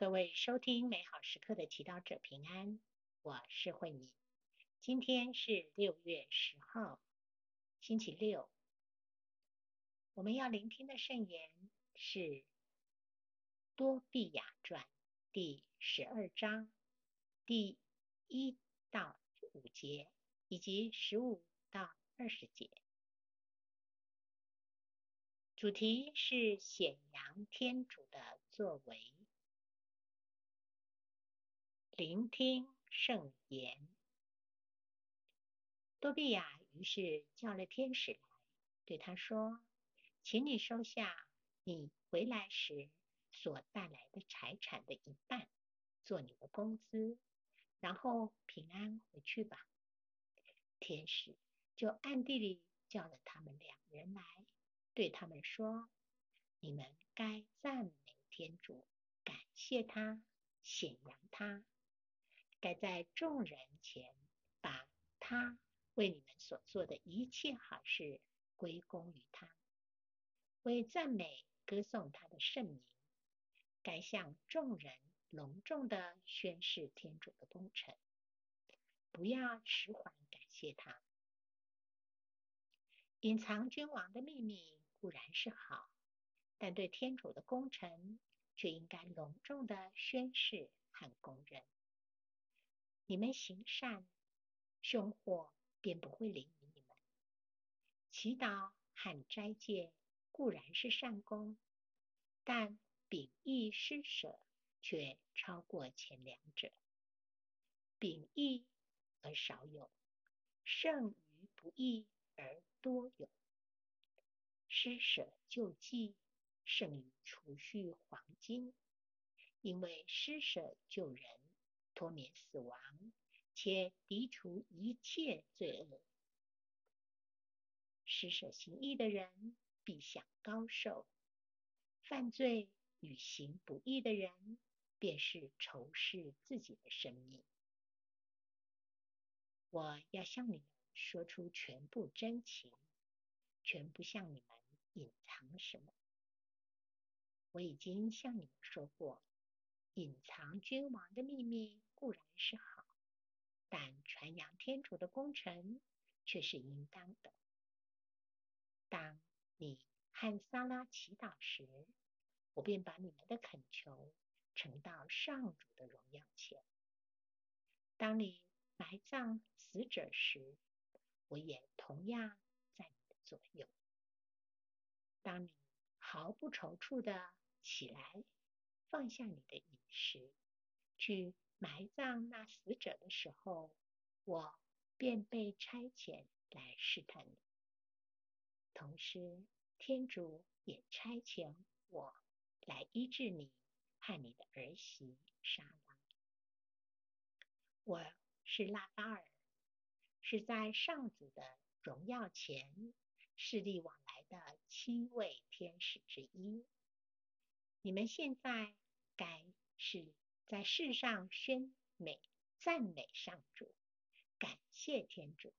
各位收听美好时刻的祈祷者平安，我是慧敏。今天是六月十号，星期六。我们要聆听的圣言是《多俾亚传》第十二章第一到五节，以及十五到二十节。主题是显扬天主的作为。聆听圣言。多俾亚于是叫了天使来，对他说：“请你收下你回来时所带来的财产的一半，做你的工资，然后平安回去吧。”天使就暗地里叫了他们两人来，对他们说：“你们该赞美天主，感谢他，显扬他。”该在众人前把他为你们所做的一切好事归功于他，为赞美歌颂他的圣名。该向众人隆重地宣示天主的功臣，不要迟缓感谢他。隐藏君王的秘密固然是好，但对天主的功臣却应该隆重地宣示和公认。你们行善，凶祸便不会临于你们。祈祷和斋戒固然是善功，但秉义施舍却超过前两者。秉义而少有，胜于不义而多有。施舍救济胜于储蓄黄金，因为施舍救人。脱免死亡，且涤除一切罪恶。施舍行义的人必享高寿；犯罪与行不义的人，便是仇视自己的生命。我要向你们说出全部真情，全不向你们隐藏什么。我已经向你们说过。隐藏君王的秘密固然是好，但传扬天主的功臣却是应当的。当你和萨拉祈祷时，我便把你们的恳求呈到上主的荣耀前。当你埋葬死者时，我也同样在你的左右。当你毫不踌躇地起来，放下你的饮食，去埋葬那死者的时候，我便被差遣来试探你。同时，天主也差遣我来医治你和你的儿媳莎拉。我是拉巴尔，是在上主的荣耀前势力往来的七位天使之一。你们现在该是在世上宣美、赞美上主，感谢天主。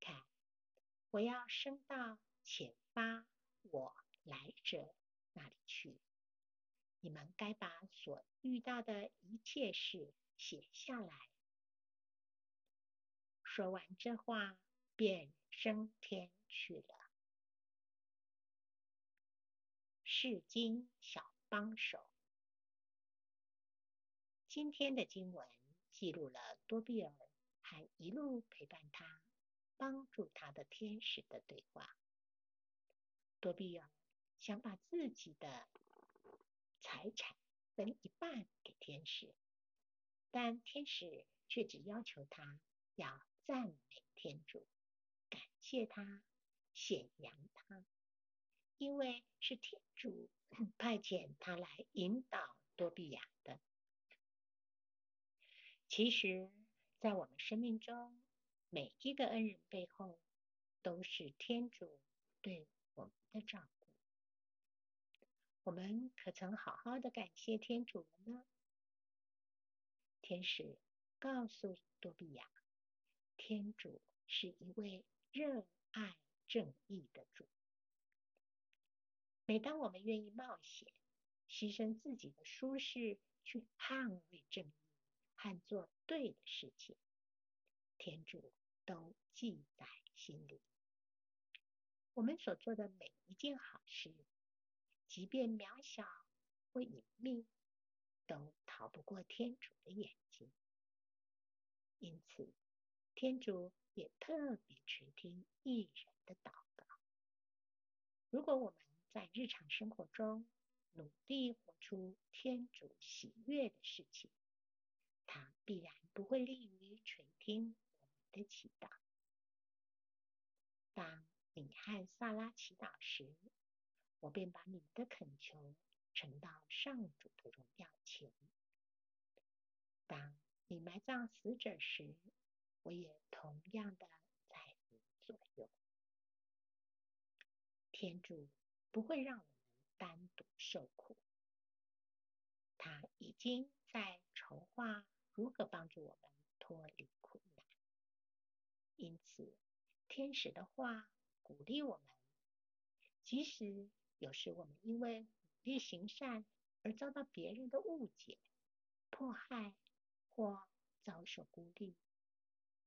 看，我要升到遣发我来者那里去。你们该把所遇到的一切事写下来。说完这话，便升天去了。释经小帮手，今天的经文记录了多比尔和一路陪伴他、帮助他的天使的对话。多比尔想把自己的财产分一半给天使，但天使却只要求他要赞美天主，感谢他，显扬他。因为是天主派遣他来引导多比亚的。其实，在我们生命中，每一个恩人背后，都是天主对我们的照顾。我们可曾好好的感谢天主呢？天使告诉多比亚，天主是一位热爱正义的主。每当我们愿意冒险，牺牲自己的舒适去捍卫正义和做对的事情，天主都记在心里。我们所做的每一件好事，即便渺小或隐秘，都逃不过天主的眼睛。因此，天主也特别垂听义人的祷告。如果我们在日常生活中努力活出天主喜悦的事情，他必然不会利于垂听我们的祈祷。当你和萨拉祈祷时，我便把你们的恳求呈到上主的荣耀前。当你埋葬死者时，我也同样的在你左右。天主不会让我们单独受苦，他已经在筹划如何帮助我们脱离苦难。因此，天使的话鼓励我们，即使有时我们因为努力行善而遭到别人的误解、迫害或遭受孤立。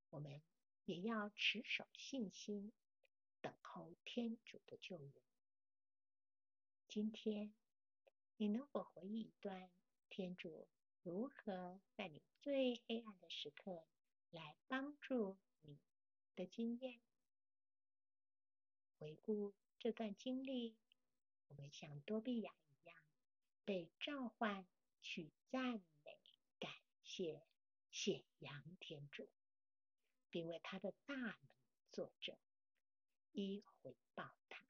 我们也要持守信心，等候天主的救援。今天，你能否回忆一段天主如何在你最黑暗的时刻来帮助你的经验？回顾这段经历，我们像多比亚一样，被召唤去赞美、感谢、显扬天主。并为他的大能作证，以回报他。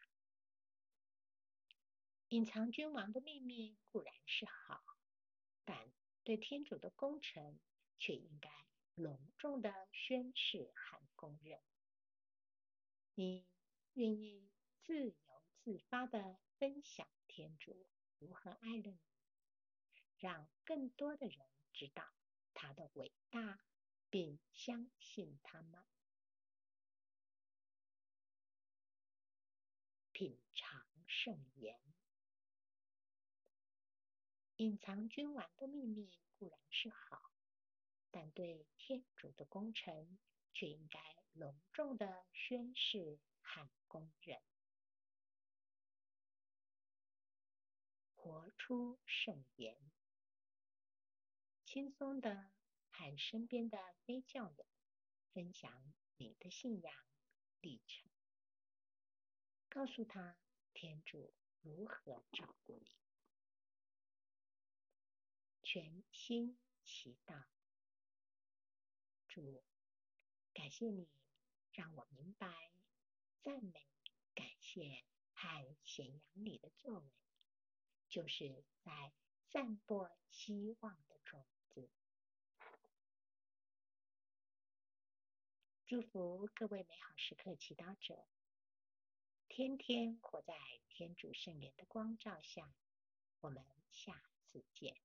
隐藏君王的秘密固然是好，但对天主的功臣却应该隆重的宣誓和公认。你愿意自由自发的分享天主如何爱了你，让更多的人知道他的伟大。并相信他吗？品尝圣言，隐藏君王的秘密固然是好，但对天主的功臣却应该隆重的宣誓和公认。活出圣言，轻松的。和身边的非教友分享你的信仰历程，告诉他天主如何照顾你。全心祈祷，主，感谢你让我明白赞美、感谢和显扬你的作为，就是在散播希望的种子。祝福各位美好时刻祈祷者，天天活在天主圣言的光照下。我们下次见。